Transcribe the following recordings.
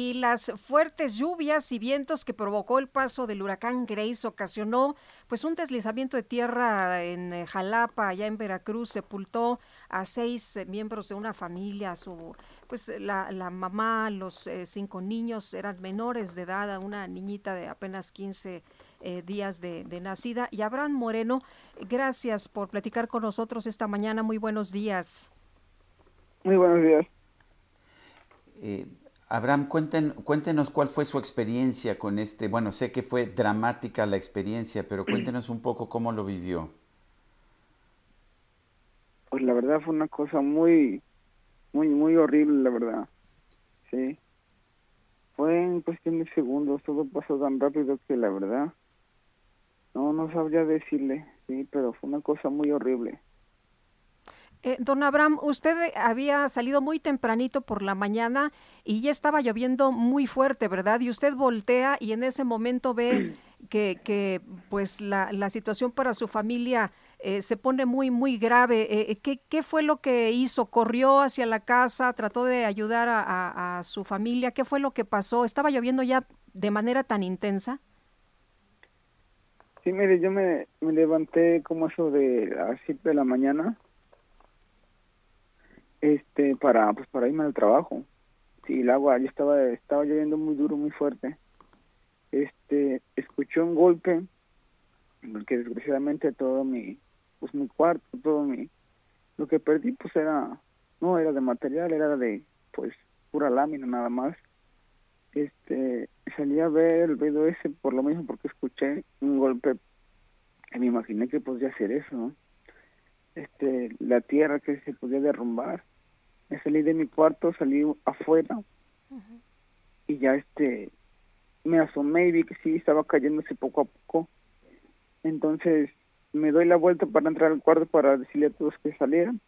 Y las fuertes lluvias y vientos que provocó el paso del huracán Grace ocasionó pues un deslizamiento de tierra en eh, Jalapa, allá en Veracruz, sepultó a seis eh, miembros de una familia, su pues la, la mamá, los eh, cinco niños eran menores de edad, una niñita de apenas 15 días de, de, nacida. Y Abraham Moreno, gracias por platicar con nosotros esta mañana. Muy buenos días. Muy buenos días. Abraham, cuéntenos cuál fue su experiencia con este, bueno, sé que fue dramática la experiencia, pero cuéntenos un poco cómo lo vivió. Pues la verdad fue una cosa muy, muy, muy horrible, la verdad. Sí. Fue en cuestión de segundos, todo pasó tan rápido que la verdad, no, no sabría decirle, sí, pero fue una cosa muy horrible. Eh, don Abraham, usted había salido muy tempranito por la mañana y ya estaba lloviendo muy fuerte, ¿verdad? Y usted voltea y en ese momento ve que, que pues la, la situación para su familia eh, se pone muy, muy grave. Eh, eh, ¿qué, ¿qué, fue lo que hizo? ¿Corrió hacia la casa? ¿Trató de ayudar a, a, a, su familia? ¿Qué fue lo que pasó? ¿Estaba lloviendo ya de manera tan intensa? Sí, mire, yo me, me levanté como eso de las 7 de la mañana este para pues para irme al trabajo. Sí el agua ya estaba estaba lloviendo muy duro muy fuerte. Este escuché un golpe porque desgraciadamente todo mi pues mi cuarto todo mi lo que perdí pues era no era de material era de pues pura lámina nada más. Este salí a ver el ruido ese por lo mismo porque escuché un golpe y me imaginé que podía hacer eso ¿no? este la tierra que se podía derrumbar me salí de mi cuarto salí afuera uh -huh. y ya este me asomé y vi que sí estaba cayéndose poco a poco. Entonces me doy la vuelta para entrar al cuarto para decirle a todos que salieran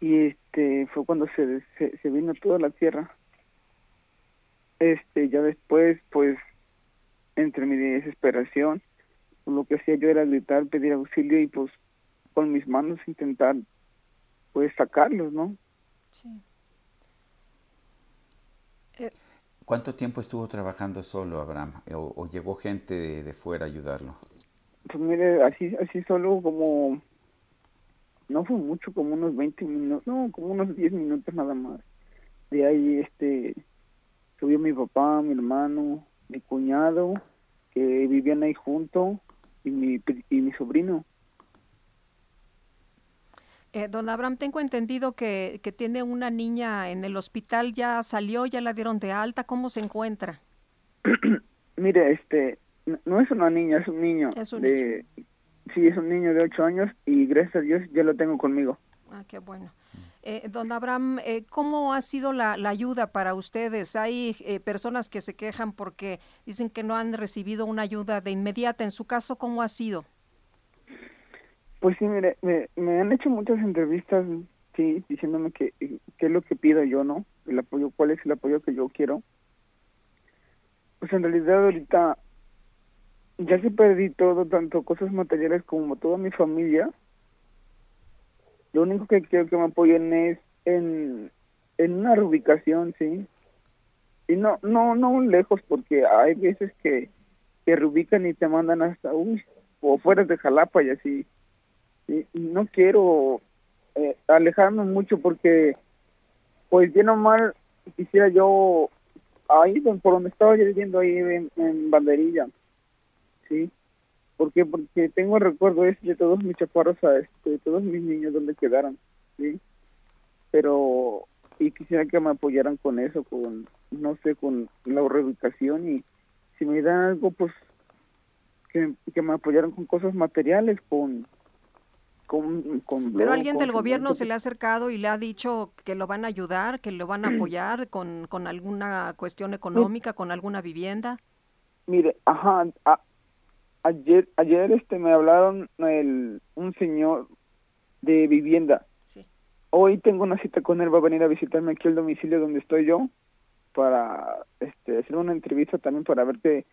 y este fue cuando se, se, se vino toda la tierra. Este ya después pues entre mi desesperación lo que hacía yo era gritar pedir auxilio y pues con mis manos intentar pues sacarlos no sí eh, ¿Cuánto tiempo estuvo trabajando solo, Abraham? ¿O, o llegó gente de, de, fuera a ayudarlo? Pues mire, así, así solo como, no fue mucho, como unos 20 minutos, no, como unos 10 minutos nada más. De ahí, este, subió mi papá, mi hermano, mi cuñado, que vivían ahí junto, y mi, y mi sobrino. Eh, don Abraham, tengo entendido que, que, tiene una niña en el hospital, ya salió, ya la dieron de alta, ¿cómo se encuentra? Mire, este, no es una niña, es un niño. Es un de, niño. Sí, es un niño de ocho años y gracias a Dios ya lo tengo conmigo. Ah, qué bueno. Eh, don Abraham, eh, ¿cómo ha sido la, la, ayuda para ustedes? Hay eh, personas que se quejan porque dicen que no han recibido una ayuda de inmediata. En su caso, ¿cómo ha sido? Pues sí, mire, me, me han hecho muchas entrevistas, sí, diciéndome que qué es lo que pido yo, ¿no? El apoyo, cuál es el apoyo que yo quiero. Pues en realidad ahorita ya se perdí todo, tanto cosas materiales como toda mi familia. Lo único que quiero que me apoyen es en, una reubicación, sí. Y no, no, no lejos, porque hay veces que, que reubican y te mandan hasta, uy, o fuera de Jalapa y así no quiero eh, alejarme mucho porque pues bien o mal quisiera yo ahí por donde estaba yo viviendo ahí en, banderilla sí porque porque tengo el recuerdo ese de todos mis chaparros este, de todos mis niños donde quedaron sí pero y quisiera que me apoyaran con eso con no sé con la reubicación y si me dan algo pues que, que me apoyaran con cosas materiales con con, con Pero alguien del gobierno se le ha acercado y le ha dicho que lo van a ayudar, que lo van a apoyar con, con alguna cuestión económica, con alguna vivienda. Mire, ajá, a- ayer, ayer este me hablaron el, un señor de vivienda. Sí. Hoy tengo una cita con él, va a venir a visitarme aquí al domicilio donde estoy yo para este, hacer una entrevista también para ver que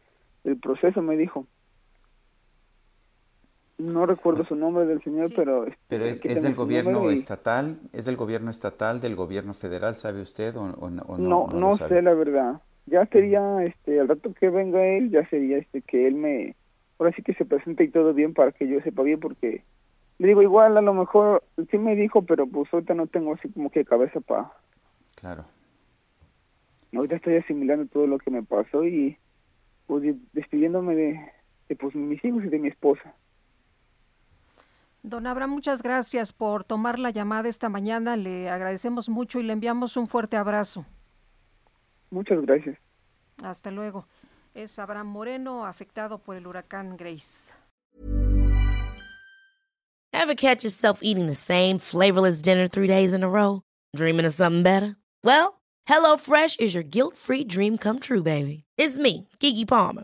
el proceso me dijo. No recuerdo su nombre del señor, Sí. pero este, Pero es, del gobierno y- estatal, es del gobierno estatal, del gobierno federal, ¿sabe usted o, o no? o No, no, sé la verdad. Ya sería, este, al rato que venga él, ya sería, este, que él me, ahora sí que se presente y todo bien para que yo sepa bien, porque le digo igual, a lo mejor sí me dijo, pero pues ahorita no tengo así como que cabeza para, Claro. ahorita estoy asimilando todo lo que me pasó y pues de- despidiéndome de, de pues mis hijos y de mi esposa. Don Abraham, muchas gracias por tomar la llamada esta mañana. Le agradecemos mucho y le enviamos un fuerte abrazo. Muchas gracias. Hasta luego. Es Abraham Moreno, afectado por el huracán Grace. Ever catch yourself eating the same flavorless dinner three days in a row? Dreaming of something better? Well, HelloFresh is your guilt-free dream come true, baby. It's me, Kiki Palmer.